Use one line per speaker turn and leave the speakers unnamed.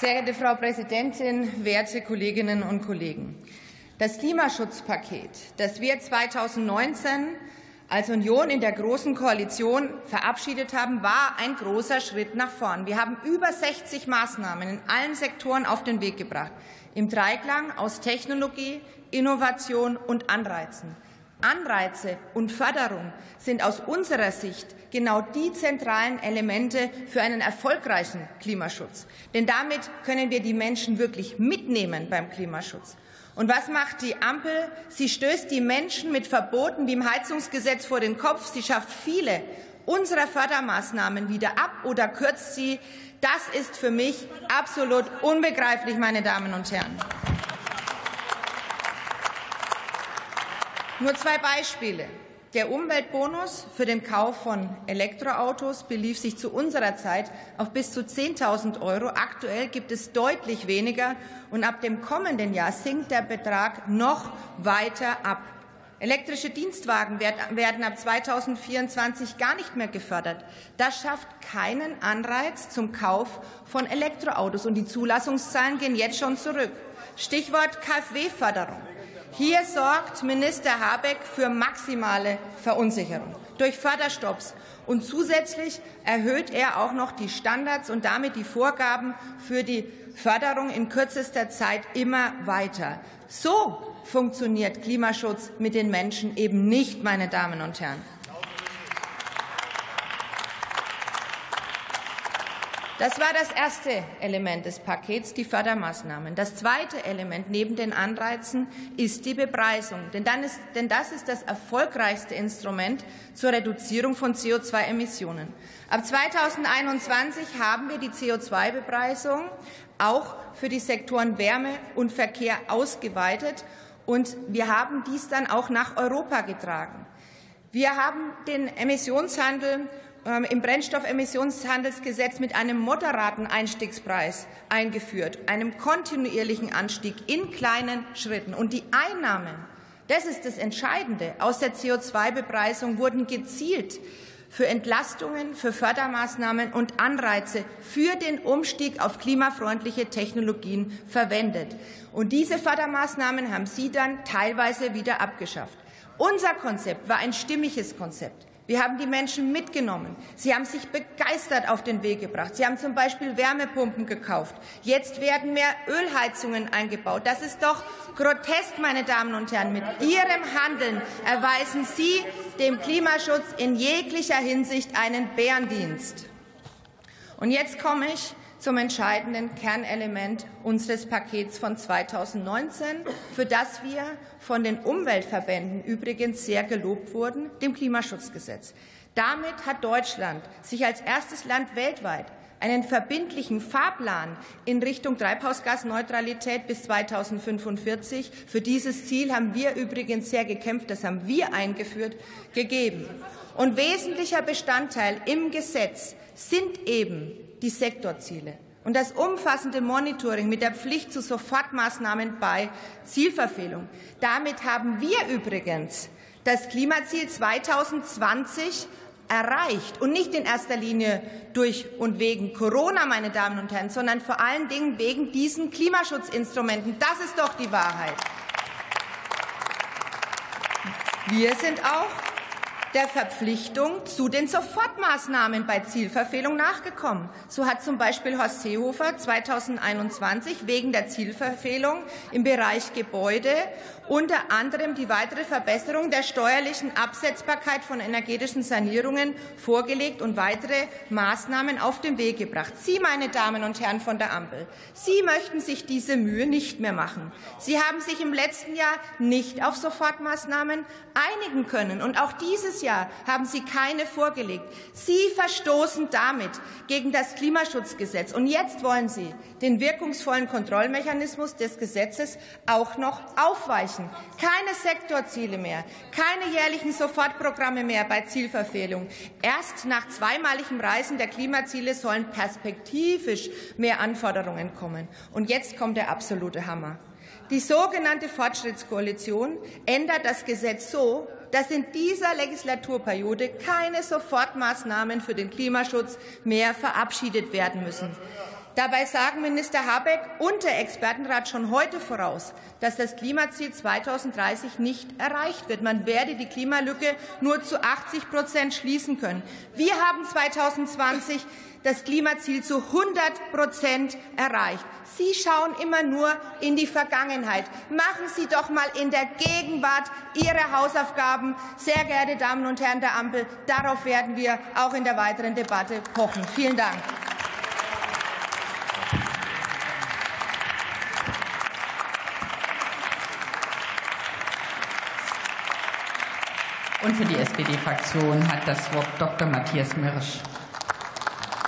Sehr geehrte Frau Präsidentin, werte Kolleginnen und Kollegen! Das Klimaschutzpaket, das wir 2019 als Union in der Großen Koalition verabschiedet haben, war ein großer Schritt nach vorn. Wir haben über 60 Maßnahmen in allen Sektoren auf den Weg gebracht, im Dreiklang aus Technologie, Innovation und Anreizen. Anreize und Förderung sind aus unserer Sicht genau die zentralen Elemente für einen erfolgreichen Klimaschutz. Denn damit können wir die Menschen wirklich mitnehmen beim Klimaschutz. Und was macht die Ampel? Sie stößt die Menschen mit Verboten wie im Heizungsgesetz vor den Kopf. Sie schafft viele unserer Fördermaßnahmen wieder ab oder kürzt sie. Das ist für mich absolut unbegreiflich, meine Damen und Herren. Nur zwei Beispiele. Der Umweltbonus für den Kauf von Elektroautos belief sich zu unserer Zeit auf bis zu 10.000 Euro. Aktuell gibt es deutlich weniger, und ab dem kommenden Jahr sinkt der Betrag noch weiter ab. Elektrische Dienstwagen werden ab 2024 gar nicht mehr gefördert. Das schafft keinen Anreiz zum Kauf von Elektroautos, und die Zulassungszahlen gehen jetzt schon zurück. Stichwort KfW-Förderung. Hier sorgt Minister Habeck für maximale Verunsicherung durch Förderstopps. Und zusätzlich erhöht er auch noch die Standards und damit die Vorgaben für die Förderung in kürzester Zeit immer weiter. So funktioniert Klimaschutz mit den Menschen eben nicht, meine Damen und Herren. Das war das erste Element des Pakets, die Fördermaßnahmen. Das zweite Element neben den Anreizen ist die Bepreisung. Denn, ist, denn das ist das erfolgreichste Instrument zur Reduzierung von CO2-Emissionen. Ab 2021 haben wir die CO2-Bepreisung auch für die Sektoren Wärme und Verkehr ausgeweitet. Und wir haben dies dann auch nach Europa getragen. Wir haben den Emissionshandel im Brennstoffemissionshandelsgesetz mit einem moderaten Einstiegspreis eingeführt, einem kontinuierlichen Anstieg in kleinen Schritten. Und die Einnahmen, das ist das Entscheidende, aus der CO2-Bepreisung wurden gezielt für Entlastungen, für Fördermaßnahmen und Anreize für den Umstieg auf klimafreundliche Technologien verwendet. Und diese Fördermaßnahmen haben Sie dann teilweise wieder abgeschafft. Unser Konzept war ein stimmiges Konzept. Wir haben die Menschen mitgenommen. Sie haben sich begeistert auf den Weg gebracht. Sie haben zum Beispiel Wärmepumpen gekauft. Jetzt werden mehr Ölheizungen eingebaut. Das ist doch grotesk, meine Damen und Herren. Mit Ihrem Handeln erweisen Sie dem Klimaschutz in jeglicher Hinsicht einen Bärendienst. Und jetzt komme ich zum entscheidenden Kernelement unseres Pakets von 2019, für das wir von den Umweltverbänden übrigens sehr gelobt wurden, dem Klimaschutzgesetz. Damit hat Deutschland sich als erstes Land weltweit einen verbindlichen Fahrplan in Richtung Treibhausgasneutralität bis 2045. Für dieses Ziel haben wir übrigens sehr gekämpft, das haben wir eingeführt, gegeben. Und wesentlicher Bestandteil im Gesetz sind eben die Sektorziele und das umfassende Monitoring mit der Pflicht zu Sofortmaßnahmen bei Zielverfehlung. Damit haben wir übrigens das Klimaziel 2020 erreicht und nicht in erster Linie durch und wegen Corona, meine Damen und Herren, sondern vor allen Dingen wegen diesen Klimaschutzinstrumenten. Das ist doch die Wahrheit. Wir sind auch der Verpflichtung zu den Sofortmaßnahmen bei Zielverfehlung nachgekommen. So hat zum Beispiel Horst Seehofer 2021 wegen der Zielverfehlung im Bereich Gebäude unter anderem die weitere Verbesserung der steuerlichen Absetzbarkeit von energetischen Sanierungen vorgelegt und weitere Maßnahmen auf den Weg gebracht. Sie, meine Damen und Herren von der Ampel, Sie möchten sich diese Mühe nicht mehr machen. Sie haben sich im letzten Jahr nicht auf Sofortmaßnahmen einigen können. Und auch dieses Jahr haben Sie keine vorgelegt. Sie verstoßen damit gegen das Klimaschutzgesetz. Und jetzt wollen Sie den wirkungsvollen Kontrollmechanismus des Gesetzes auch noch aufweichen. Keine Sektorziele mehr, keine jährlichen Sofortprogramme mehr bei Zielverfehlung. Erst nach zweimaligem Reisen der Klimaziele sollen perspektivisch mehr Anforderungen kommen. Und jetzt kommt der absolute Hammer. Die sogenannte Fortschrittskoalition ändert das Gesetz so, dass in dieser Legislaturperiode keine Sofortmaßnahmen für den Klimaschutz mehr verabschiedet werden müssen. Dabei sagen Minister Habeck und der Expertenrat schon heute voraus, dass das Klimaziel 2030 nicht erreicht wird. Man werde die Klimalücke nur zu 80 Prozent schließen können. Wir haben 2020 das Klimaziel zu 100 Prozent erreicht. Sie schauen immer nur in die Vergangenheit. Machen Sie doch mal in der Gegenwart Ihre Hausaufgaben. Sehr geehrte Damen und Herren der Ampel, darauf werden wir auch in der weiteren Debatte pochen. Vielen Dank.
Und für die SPD-Fraktion hat das Wort Dr. Matthias Mirsch.